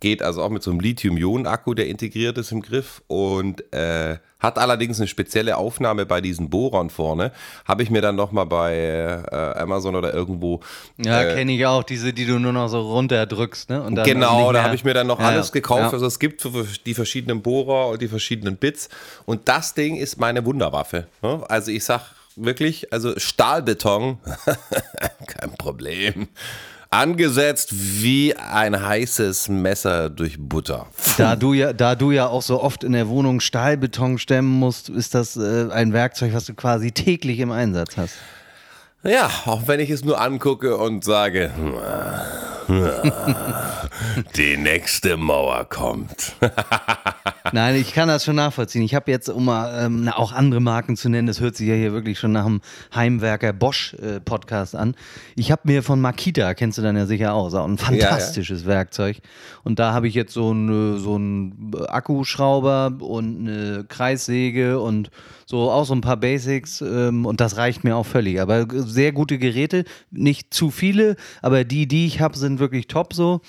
geht also auch mit so einem Lithium-Ionen-Akku, der integriert ist im Griff und äh, hat allerdings eine spezielle Aufnahme bei diesen Bohrern vorne. Habe ich mir dann nochmal bei äh, Amazon oder irgendwo Ja, äh, kenne ich auch, diese, die du nur noch so runterdrückst, ne? Genau, da habe ich mir dann noch Ja, alles gekauft, ja. was es gibt für die verschiedenen Bohrer und die verschiedenen Bits. Und das Ding ist meine Wunderwaffe. ne? Also ich sag wirklich, also Stahlbeton, kein Problem. Angesetzt wie ein heißes Messer durch Butter. Da du, ja, da du ja auch so oft in der Wohnung Stahlbeton stemmen musst, ist das äh, ein Werkzeug, was du quasi täglich im Einsatz hast. Ja, auch wenn ich es nur angucke und sage, die nächste Mauer kommt. Nein, ich kann das schon nachvollziehen. Ich habe jetzt, um mal ähm, auch andere Marken zu nennen, das hört sich ja hier wirklich schon nach dem Heimwerker Bosch äh, Podcast an. Ich habe mir von Makita, kennst du dann ja sicher auch, ist auch ein fantastisches Werkzeug. Und da habe ich jetzt so einen so einen Akkuschrauber und eine Kreissäge und so auch so ein paar Basics ähm, und das reicht mir auch völlig. Aber sehr gute Geräte, nicht zu viele, aber die, die ich habe, sind wirklich top so.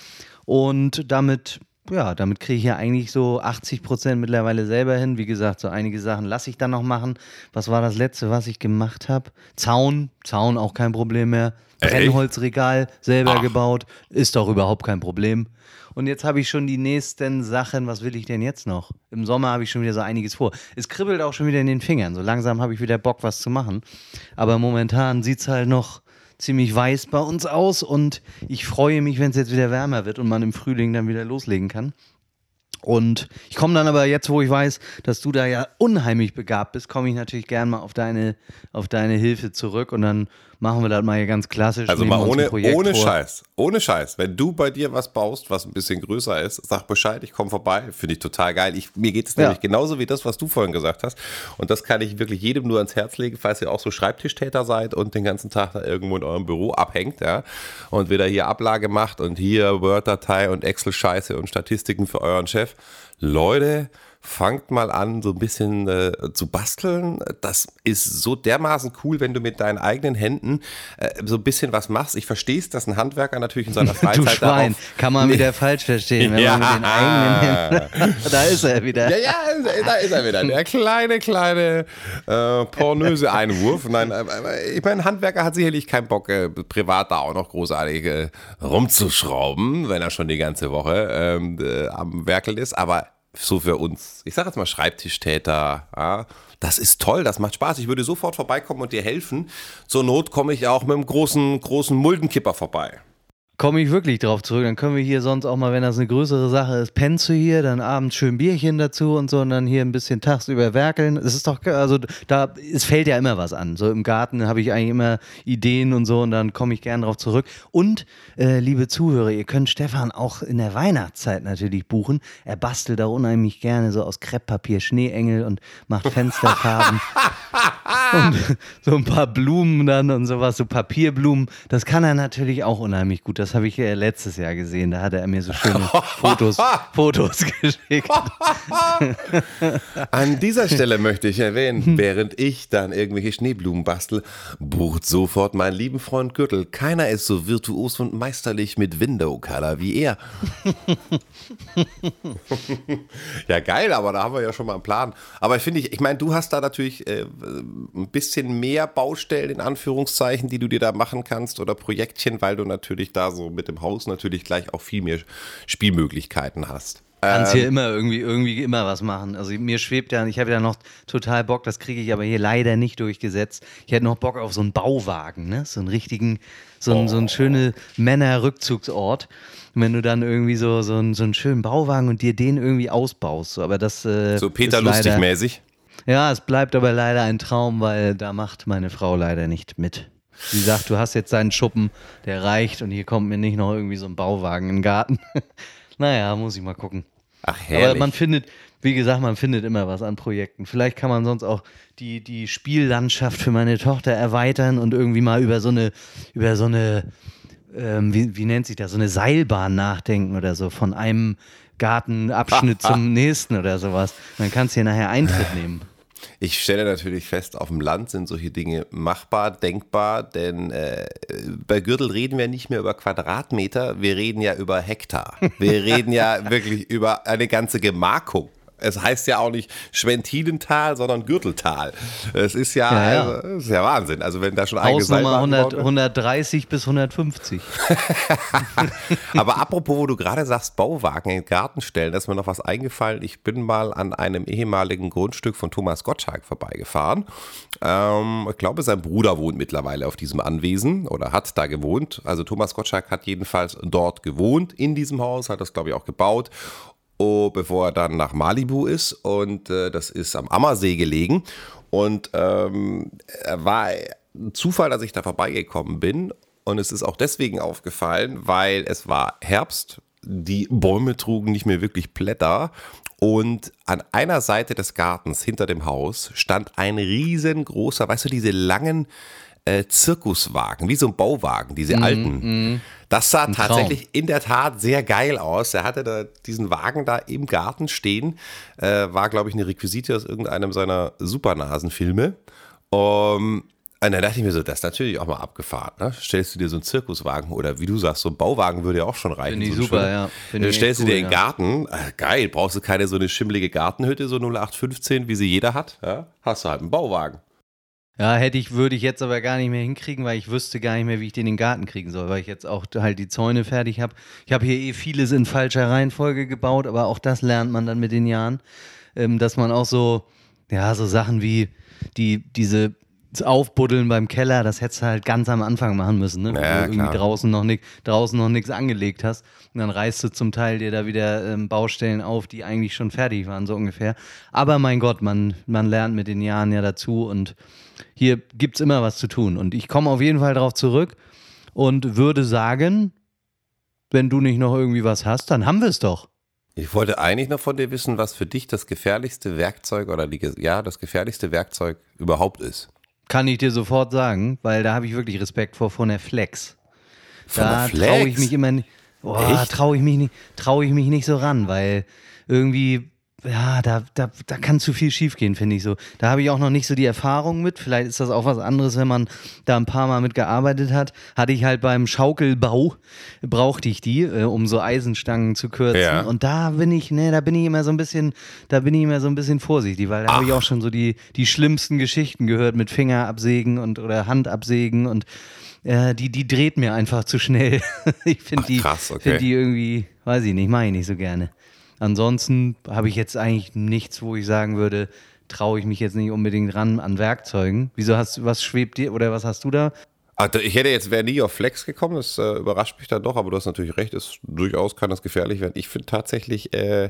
Und damit, ja, damit kriege ich ja eigentlich so 80 Prozent mittlerweile selber hin. Wie gesagt, so einige Sachen lasse ich dann noch machen. Was war das letzte, was ich gemacht habe? Zaun, Zaun auch kein Problem mehr. Echt? Brennholzregal selber Ach. gebaut, ist doch überhaupt kein Problem. Und jetzt habe ich schon die nächsten Sachen. Was will ich denn jetzt noch? Im Sommer habe ich schon wieder so einiges vor. Es kribbelt auch schon wieder in den Fingern. So langsam habe ich wieder Bock, was zu machen. Aber momentan sieht es halt noch ziemlich weiß bei uns aus. Und ich freue mich, wenn es jetzt wieder wärmer wird und man im Frühling dann wieder loslegen kann. Und ich komme dann aber jetzt, wo ich weiß, dass du da ja unheimlich begabt bist, komme ich natürlich gern mal auf deine, auf deine Hilfe zurück und dann machen wir das mal hier ganz klassisch. Also mal ohne, ohne vor. Scheiß. Ohne Scheiß. Wenn du bei dir was baust, was ein bisschen größer ist, sag Bescheid, ich komme vorbei. Finde ich total geil. Ich, mir geht es Ja. nämlich genauso wie das, was du vorhin gesagt hast. Und das kann ich wirklich jedem nur ans Herz legen, falls ihr auch so Schreibtischtäter seid und den ganzen Tag da irgendwo in eurem Büro abhängt, ja. Und wieder hier Ablage macht und hier Word-Datei und Excel-Scheiße und Statistiken für euren Chef. Leute, fangt mal an, so ein bisschen äh, zu basteln. Das ist so dermaßen cool, wenn du mit deinen eigenen Händen äh, so ein bisschen was machst. Ich verstehe es, dass ein Handwerker natürlich in seiner Freizeit Du Schwein, darauf kann man wieder falsch verstehen, wenn man mit den eigenen Händen. da ist er wieder. Ja, ja, da ist er wieder. Der kleine, kleine äh, pornöse Einwurf. Nein, ich meine, ein Handwerker hat sicherlich keinen Bock, äh, privat da auch noch großartig äh, rumzuschrauben, wenn er schon die ganze Woche ähm, äh, am Werkeln ist. Aber so für uns, ich sage jetzt mal Schreibtischtäter, ja, das ist toll, das macht Spaß. Ich würde sofort vorbeikommen und dir helfen. Zur Not komme ich auch mit einem großen, großen Muldenkipper vorbei. Komme ich wirklich drauf zurück. Dann können wir hier sonst auch mal, wenn das eine größere Sache ist, pennst du hier, dann abends schön Bierchen dazu und so und dann hier ein bisschen tagsüber werkeln. Es ist doch, also da, es fällt ja immer was an. So im Garten habe ich eigentlich immer Ideen und so und dann komme ich gern drauf zurück. Und, äh, liebe Zuhörer, ihr könnt Stefan auch in der Weihnachtszeit natürlich buchen. Er bastelt da unheimlich gerne so aus Krepppapier Schneeengel und macht Fensterfarben. und so ein paar Blumen dann und sowas, so Papierblumen. Das kann er natürlich auch unheimlich gut. Das habe ich äh, letztes Jahr gesehen. Da hat er mir so schöne Fotos, Fotos geschickt. An dieser Stelle möchte ich erwähnen, während ich dann irgendwelche Schneeblumen bastel, bucht sofort meinen lieben Freund Gürtel. Keiner ist so virtuos und meisterlich mit Window Color wie er. ja, geil, aber da haben wir ja schon mal einen Plan. Aber ich finde, ich, ich meine, du hast da natürlich äh, ein bisschen mehr Baustellen in Anführungszeichen, die du dir da machen kannst oder Projektchen, weil du natürlich da so mit dem Haus natürlich gleich auch viel mehr Spielmöglichkeiten hast. Kannst hier immer irgendwie, irgendwie immer was machen. Also mir schwebt ja, ich habe ja noch total Bock, das kriege ich aber hier leider nicht durchgesetzt. Ich hätte noch Bock auf so einen Bauwagen, ne? So einen richtigen, so einen, oh. so einen schönen Männerrückzugsort. Wenn du dann irgendwie so, so, einen, so einen schönen Bauwagen und dir den irgendwie ausbaust. Aber das. Äh, so Peter Lustig-mäßig? Ja, es bleibt aber leider ein Traum, weil da macht meine Frau leider nicht mit. Sie sagt, du hast jetzt deinen Schuppen, der reicht und hier kommt mir nicht noch irgendwie so ein Bauwagen im Garten. naja, muss ich mal gucken. Ach, herrlich. Aber man findet, wie gesagt, man findet immer was an Projekten. Vielleicht kann man sonst auch die, die Spiellandschaft für meine Tochter erweitern und irgendwie mal über so eine, über so eine, ähm, wie, wie nennt sich das, so eine Seilbahn nachdenken oder so, von einem Gartenabschnitt zum nächsten oder sowas. Dann kannst du hier nachher Eintritt nehmen. Ich stelle natürlich fest, auf dem Land sind solche Dinge machbar, denkbar, denn äh, bei Gürtel reden wir nicht mehr über Quadratmeter, wir reden ja über Hektar. Wir reden ja wirklich über eine ganze Gemarkung. Es heißt ja auch nicht Schwentilental, sondern Gürteltal. Es ist ja, ja, ja. Also, ist ja Wahnsinn. Also wenn da schon Hausnummer 100, 130 bis 150. Aber apropos, wo du gerade sagst, Bauwagen in den Garten stellen, da ist mir noch was eingefallen. Ich bin mal an einem ehemaligen Grundstück von Thomas Gottschalk vorbeigefahren. Ähm, ich glaube, sein Bruder wohnt mittlerweile auf diesem Anwesen oder hat da gewohnt. Also Thomas Gottschalk hat jedenfalls dort gewohnt in diesem Haus, hat das glaube ich auch gebaut oh, bevor er dann nach Malibu ist. Und äh, das ist am Ammersee gelegen. Und ähm, war ein Zufall, dass ich da vorbeigekommen bin. Und es ist auch deswegen aufgefallen, weil es war Herbst. Die Bäume trugen nicht mehr wirklich Blätter. Und an einer Seite des Gartens hinter dem Haus stand ein riesengroßer, weißt du, diese langen äh, Zirkuswagen, wie so ein Bauwagen, diese mm, alten. Mm. Das sah tatsächlich in der Tat sehr geil aus. Er hatte da diesen Wagen da im Garten stehen. Äh, war, glaube ich, eine Requisite aus irgendeinem seiner Supernasenfilme. Um, und dann dachte ich mir so, das ist natürlich auch mal abgefahren. Ne? Stellst du dir so einen Zirkuswagen oder wie du sagst, so ein Bauwagen würde ja auch schon reichen. Finde ich so super, ja. Find dann stellst cool, du dir den Garten, äh, geil, brauchst du keine so eine schimmlige Gartenhütte, so 0815, wie sie jeder hat. Ja? Hast du halt einen Bauwagen. Ja, hätte ich, würde ich jetzt aber gar nicht mehr hinkriegen, weil ich wüsste gar nicht mehr, wie ich den in den Garten kriegen soll, weil ich jetzt auch halt die Zäune fertig habe. Ich habe hier eh vieles in falscher Reihenfolge gebaut, aber auch das lernt man dann mit den Jahren, ähm, dass man auch so, ja, so Sachen wie die, diese Aufbuddeln beim Keller, das hättest du halt ganz am Anfang machen müssen, ne? Ja, Wenn du irgendwie draußen noch, nicht, draußen noch nichts angelegt hast. Und dann reißt du zum Teil dir da wieder ähm, Baustellen auf, die eigentlich schon fertig waren, so ungefähr. Aber mein Gott, man, man lernt mit den Jahren ja dazu und hier gibt es immer was zu tun. Und ich komme auf jeden Fall darauf zurück und würde sagen, wenn du nicht noch irgendwie was hast, dann haben wir es doch. Ich wollte eigentlich noch von dir wissen, was für dich das gefährlichste Werkzeug oder die, ja, das gefährlichste Werkzeug überhaupt ist. Kann ich dir sofort sagen, weil da habe ich wirklich Respekt vor von der Flex. Von da traue ich mich immer nicht. traue ich mich nicht, traue ich mich nicht so ran, weil irgendwie ja, da, da, da kann zu viel schiefgehen, finde ich so. Da habe ich auch noch nicht so die Erfahrung mit. Vielleicht ist das auch was anderes, wenn man da ein paar Mal mitgearbeitet hat. Hatte ich halt beim Schaukelbau, brauchte ich die, äh, um so Eisenstangen zu kürzen. Ja. Und da bin ich, ne, da bin ich immer so ein bisschen, da bin ich immer so ein bisschen vorsichtig, weil da habe ich auch schon so die, die schlimmsten Geschichten gehört mit Fingerabsägen und oder Handabsägen und äh, die, die dreht mir einfach zu schnell. ich finde die, okay. find die irgendwie, weiß ich nicht, mache ich nicht so gerne. Ansonsten habe ich jetzt eigentlich nichts, wo ich sagen würde, traue ich mich jetzt nicht unbedingt ran an Werkzeugen. Wieso hast du, was schwebt dir oder was hast du da? Also ich hätte jetzt, wäre nie auf Flex gekommen, das äh, überrascht mich dann doch, aber du hast natürlich recht, ist, durchaus kann das gefährlich werden. Ich finde tatsächlich äh,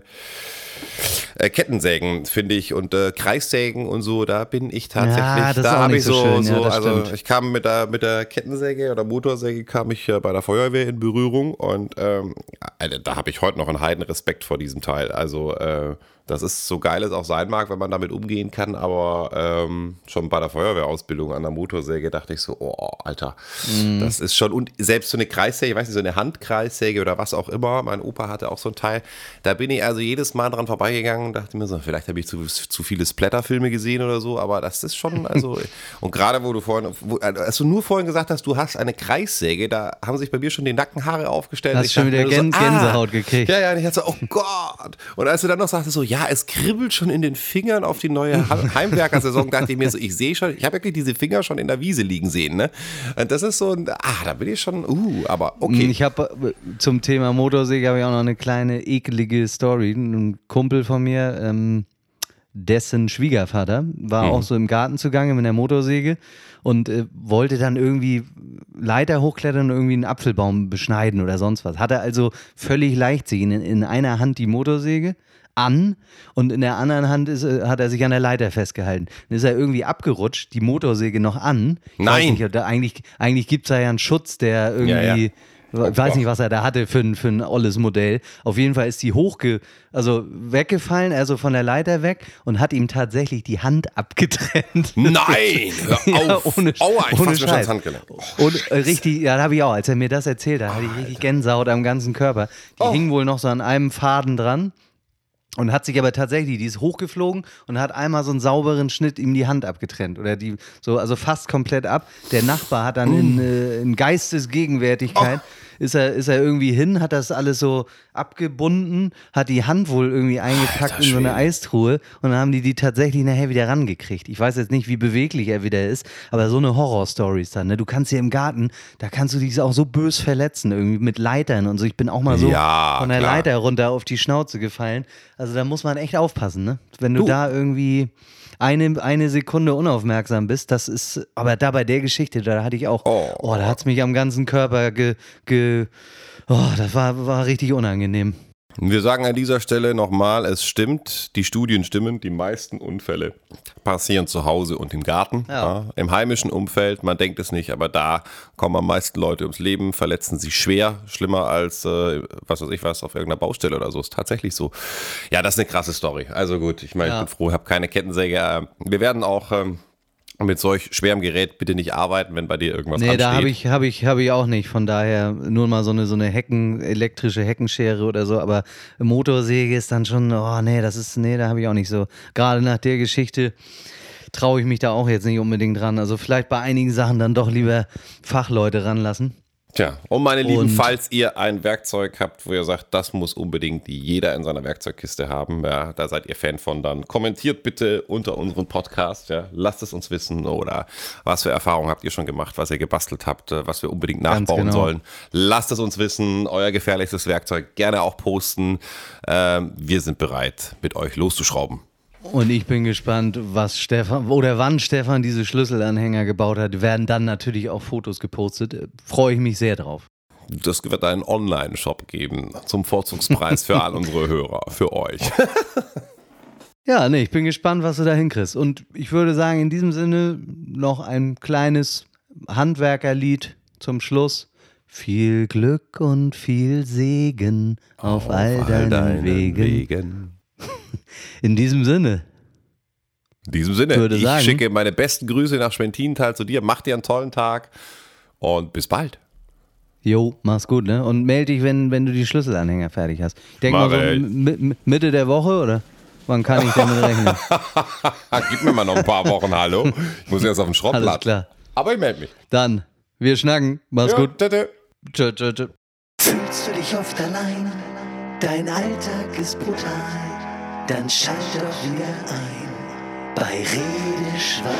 äh, Kettensägen, finde ich, und äh, Kreissägen und so, da bin ich tatsächlich, ja, da habe ich so, so, so ja, also stimmt. ich kam mit der, mit der Kettensäge oder Motorsäge kam ich äh, bei der Feuerwehr in Berührung und ähm, da habe ich heute noch einen heiden Respekt vor diesem Teil. Also äh, das ist so geil es auch sein mag, wenn man damit umgehen kann, aber ähm, schon bei der Feuerwehrausbildung an der Motorsäge dachte ich so, oh, Alter, mm. das ist schon, und selbst so eine Kreissäge, ich weiß nicht, so eine Handkreissäge oder was auch immer, mein Opa hatte auch so ein Teil, da bin ich also jedes Mal dran vorbeigegangen und dachte mir so, vielleicht habe ich zu, zu viele Splatterfilme gesehen oder so, aber das ist schon, also, und gerade wo du vorhin, wo, als du nur vorhin gesagt hast, du hast eine Kreissäge, da haben sich bei mir schon die Nackenhaare aufgestellt. Hast schon wieder Gän so, Gänsehaut ah, gekriegt. Ja, ja, und ich hatte so, oh Gott. Und als du dann noch sagtest so, ja, ja, es kribbelt schon in den Fingern auf die neue Heimwerkersaison, dachte ich mir so, ich sehe schon, ich habe wirklich diese Finger schon in der Wiese liegen sehen, ne? Und das ist so ein, ah, da bin ich schon, uh, aber okay. Ich habe äh, zum Thema Motorsäge habe ich auch noch eine kleine ekelige Story. Ein Kumpel von mir, ähm, dessen Schwiegervater war mhm. auch so im Garten zugange mit der Motorsäge und äh, wollte dann irgendwie Leiter hochklettern und irgendwie einen Apfelbaum beschneiden oder sonst was. Hatte also völlig leichtsinnig in, in einer Hand die Motorsäge an und in der anderen Hand ist, äh, hat er sich an der Leiter festgehalten. Dann ist er irgendwie abgerutscht, die Motorsäge noch an. Ich Nein. Nicht, eigentlich eigentlich gibt es da ja einen Schutz, der irgendwie. Ja, ja. Oh ich weiß nicht, was er da hatte für ein, für ein olles Modell. Auf jeden Fall ist die hochge, also weggefallen, also von der Leiter weg und hat ihm tatsächlich die Hand abgetrennt. Nein! Hör ja, auf! ohne, Aua, ich ohne Scheiß. Handgelenk. Und äh, richtig, ja, da habe ich auch, als er mir das erzählt hat, hatte ich richtig Gänsehaut am ganzen Körper. Die oh. hing wohl noch so an einem Faden dran. Und hat sich aber tatsächlich, die ist hochgeflogen und hat einmal so einen sauberen Schnitt ihm die Hand abgetrennt. Oder die, so, also fast komplett ab. Der Nachbar hat dann in, äh, in Geistesgegenwärtigkeit oh ist er, ist er irgendwie hin, hat das alles so abgebunden, hat die Hand wohl irgendwie eingepackt Alter, in so eine Eistruhe und dann haben die die tatsächlich nachher wieder rangekriegt. Ich weiß jetzt nicht, wie beweglich er wieder ist, aber so eine Horror-Story ist dann. Ne? Du kannst hier im Garten, da kannst du dich auch so bös verletzen, irgendwie mit Leitern und so. Ich bin auch mal so ja, von der klar. Leiter runter auf die Schnauze gefallen. Also da muss man echt aufpassen, ne? Wenn du, du. da irgendwie eine, eine Sekunde unaufmerksam bist, das ist, aber da bei der Geschichte, da hatte ich auch, oh, oh da hat es mich am ganzen Körper ge, ge oh, das war, war richtig unangenehm. Wir sagen an dieser Stelle nochmal, es stimmt, die Studien stimmen, die meisten Unfälle passieren zu Hause und im Garten, ja. Ja, im heimischen Umfeld, man denkt es nicht, aber da kommen am meisten Leute ums Leben, verletzen sich schwer, schlimmer als, äh, was weiß ich was, auf irgendeiner Baustelle oder so, ist tatsächlich so. Ja, das ist eine krasse Story. Also gut, ich meine, ja. ich bin froh, ich habe keine Kettensäge. Wir werden auch... Ähm, mit solch schwerem Gerät bitte nicht arbeiten, wenn bei dir irgendwas nee, ansteht. Nee, da habe ich, hab ich, hab ich auch nicht. Von daher nur mal so eine, so eine Hecken, elektrische Heckenschere oder so. Aber Motorsäge ist dann schon, oh nee, das ist, nee, da habe ich auch nicht so. Gerade nach der Geschichte traue ich mich da auch jetzt nicht unbedingt dran. Also vielleicht bei einigen Sachen dann doch lieber Fachleute ranlassen. Tja, und meine Lieben, und falls ihr ein Werkzeug habt, wo ihr sagt, das muss unbedingt jeder in seiner Werkzeugkiste haben, ja, da seid ihr Fan von, dann kommentiert bitte unter unserem Podcast, ja, lasst es uns wissen oder was für Erfahrungen habt ihr schon gemacht, was ihr gebastelt habt, äh, was wir unbedingt nachbauen genau. sollen. Lasst es uns wissen, euer gefährlichstes Werkzeug gerne auch posten. Ähm, wir sind bereit, mit euch loszuschrauben. Und ich bin gespannt, was Stefan oder wann Stefan diese Schlüsselanhänger gebaut hat. Werden dann natürlich auch Fotos gepostet. Freue ich mich sehr drauf. Das wird einen Online-Shop geben zum Vorzugspreis für all unsere Hörer, für euch. ja, nee, ich bin gespannt, was du da hinkriegst. Und ich würde sagen, in diesem Sinne noch ein kleines Handwerkerlied zum Schluss. Viel Glück und viel Segen auf, auf all deinen, deinen Wegen. Wegen. In diesem Sinne. In diesem Sinne, ich sagen, schicke meine besten Grüße nach Schwentintal zu dir. Mach dir einen tollen Tag und bis bald. Jo, mach's gut, ne? Und melde dich, wenn, wenn du die Schlüsselanhänger fertig hast. Ich denke mal so Mitte der Woche, oder? Wann kann ich damit rechnen? Gib mir mal noch ein paar Wochen, hallo. Ich muss erst auf den Schrottplatz. Alles klar. Aber ich melde mich. Dann, wir schnacken. Mach's ja, gut. Tschö, tschö, tschö. Fühlst du dich oft allein? Dein Alltag ist brutal dann schalt doch wieder ein bei Redeschwall.